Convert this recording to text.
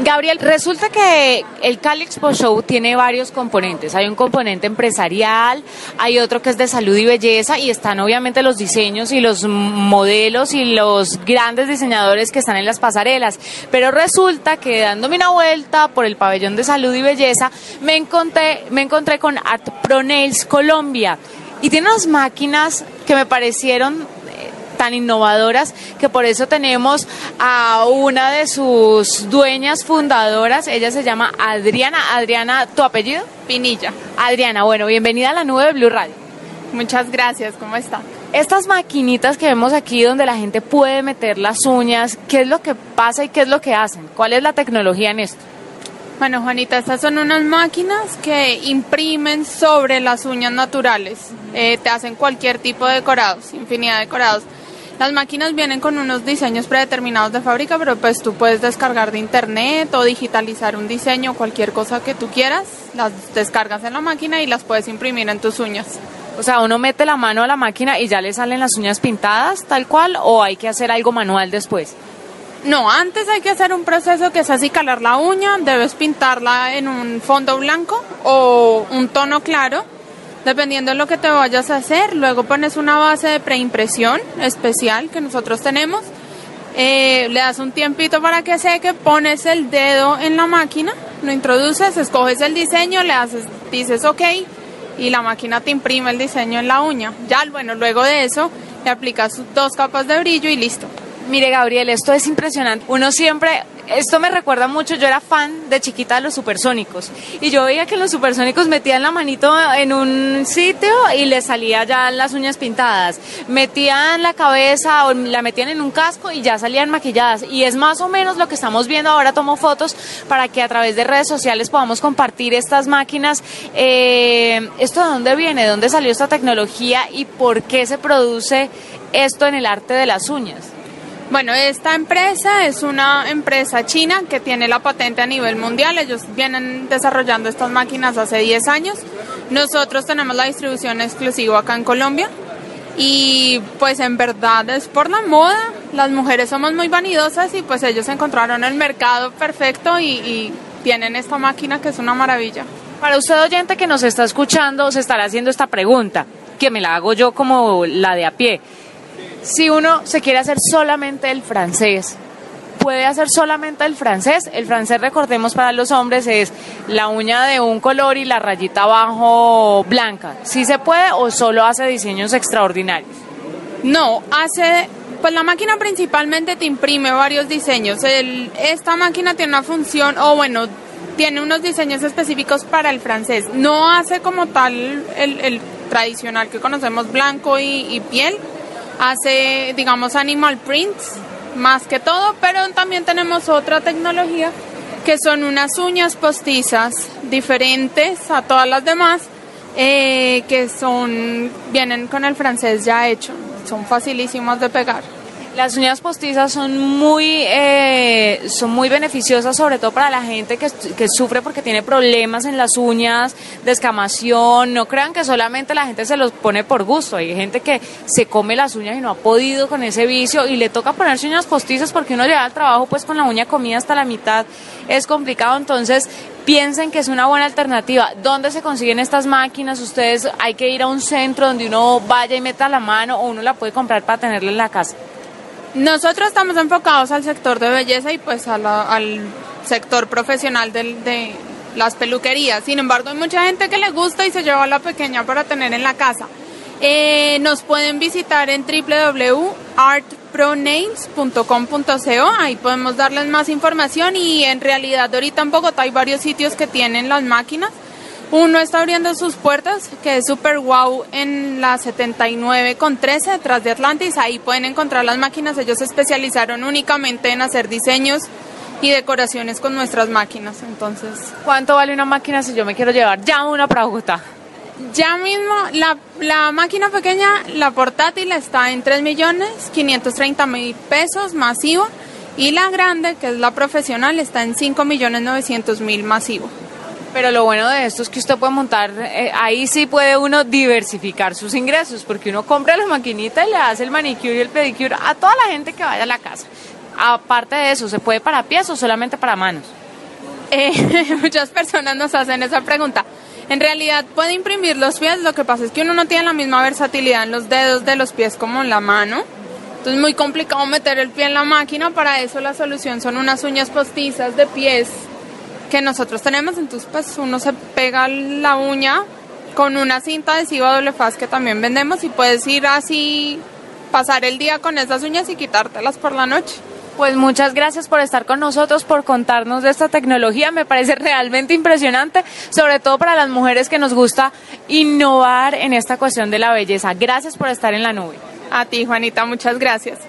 Gabriel, resulta que el Cali Expo Show tiene varios componentes. Hay un componente empresarial, hay otro que es de salud y belleza y están obviamente los diseños y los modelos y los grandes diseñadores que están en las pasarelas. Pero resulta que dándome una vuelta por el pabellón de salud y belleza, me encontré, me encontré con Art Pro Nails Colombia y tiene unas máquinas que me parecieron tan innovadoras que por eso tenemos a una de sus dueñas fundadoras, ella se llama Adriana. Adriana, ¿tu apellido? Pinilla. Adriana, bueno, bienvenida a la nube de Blue Radio. Muchas gracias, ¿cómo está? Estas maquinitas que vemos aquí donde la gente puede meter las uñas, ¿qué es lo que pasa y qué es lo que hacen? ¿Cuál es la tecnología en esto? Bueno, Juanita, estas son unas máquinas que imprimen sobre las uñas naturales. Eh, te hacen cualquier tipo de decorados, infinidad de decorados. Las máquinas vienen con unos diseños predeterminados de fábrica, pero pues tú puedes descargar de internet o digitalizar un diseño, cualquier cosa que tú quieras, las descargas en la máquina y las puedes imprimir en tus uñas. O sea, uno mete la mano a la máquina y ya le salen las uñas pintadas tal cual o hay que hacer algo manual después. No, antes hay que hacer un proceso que es así calar la uña, debes pintarla en un fondo blanco o un tono claro dependiendo de lo que te vayas a hacer. Luego pones una base de preimpresión especial que nosotros tenemos. Eh, le das un tiempito para que seque, pones el dedo en la máquina, lo introduces, escoges el diseño, le haces, dices ok y la máquina te imprime el diseño en la uña. Ya, bueno, luego de eso le aplicas dos capas de brillo y listo. Mire, Gabriel, esto es impresionante. Uno siempre esto me recuerda mucho, yo era fan de chiquita de los supersónicos y yo veía que los supersónicos metían la manito en un sitio y le salía ya las uñas pintadas, metían la cabeza o la metían en un casco y ya salían maquilladas y es más o menos lo que estamos viendo ahora, tomo fotos para que a través de redes sociales podamos compartir estas máquinas. Eh, ¿Esto de dónde viene? ¿De dónde salió esta tecnología y por qué se produce esto en el arte de las uñas? Bueno, esta empresa es una empresa china que tiene la patente a nivel mundial. Ellos vienen desarrollando estas máquinas hace 10 años. Nosotros tenemos la distribución exclusiva acá en Colombia. Y pues en verdad es por la moda. Las mujeres somos muy vanidosas y pues ellos encontraron el mercado perfecto y, tienen esta máquina que es una maravilla. Para usted oyente que nos está escuchando, se estará haciendo esta pregunta, que me la hago yo como la de a pie si uno se quiere hacer solamente el francés, puede hacer solamente el francés. El francés, recordemos, para los hombres es la uña de un color y la rayita abajo blanca. ¿Sí se puede o solo hace diseños extraordinarios? No, hace... Pues la máquina principalmente te imprime varios diseños. esta máquina tiene una función, o bueno, tiene unos diseños específicos para el francés. No hace como tal el, tradicional que conocemos blanco y piel, hace, digamos, animal prints más que todo, pero también tenemos otra tecnología que son unas uñas postizas diferentes a todas las demás, eh, que son, vienen con el francés ya hecho, son facilísimos de pegar. Las uñas postizas son muy, eh, son muy beneficiosas, sobre todo para la gente que, que, sufre porque tiene problemas en las uñas, descamación. No crean que solamente la gente se los pone por gusto. Hay gente que se come las uñas y no ha podido con ese vicio y le toca ponerse uñas postizas porque uno llega al trabajo pues con la uña comida hasta la mitad. Es complicado, entonces piensen que es una buena alternativa. ¿Dónde se consiguen estas máquinas? Ustedes hay que ir a un centro donde uno vaya y meta la mano o uno la puede comprar para tenerla en la casa. Nosotros estamos enfocados al sector de belleza y pues al sector profesional de las peluquerías. Sin embargo, hay mucha gente que le gusta y se lleva a la pequeña para tener en la casa. Eh, nos pueden visitar en www.artpronails.com.co, ahí podemos darles más información y en realidad ahorita en Bogotá hay varios sitios que tienen las máquinas uno está abriendo sus puertas, que es Super Wow en la 79 con 13 detrás de Atlantis. Ahí pueden encontrar las máquinas. Ellos se especializaron únicamente en hacer diseños y decoraciones con nuestras máquinas. Entonces, ¿cuánto vale una máquina si yo me quiero llevar ya una para Bogotá? Ya mismo, la, la máquina pequeña, la portátil, está en 3 millones 530 mil pesos masivo y la grande, que es la profesional, está en 5 millones 900 mil masivo. Pero lo bueno de esto es que usted puede montar, eh, ahí sí puede uno diversificar sus ingresos, porque uno compra la maquinita y le hace el manicure y el pedicure a toda la gente que vaya a la casa. Aparte de eso, ¿se puede para pies o solamente para manos? Eh, muchas personas nos hacen esa pregunta. En realidad puede imprimir los pies, lo que pasa es que uno no tiene la misma versatilidad en los dedos de los pies como en la mano. Entonces es muy complicado meter el pie en la máquina, para eso la solución son unas uñas postizas de pies que nosotros tenemos, entonces pues uno se pega la uña con una cinta adhesiva doble faz que también vendemos y puedes ir así, pasar el día con esas uñas y quitártelas por la noche. Pues muchas gracias por estar con nosotros, por contarnos de esta tecnología. Me parece realmente impresionante, sobre todo para las mujeres que nos gusta innovar en esta cuestión de la belleza. Gracias por estar en la nube. A ti, Juanita, muchas gracias.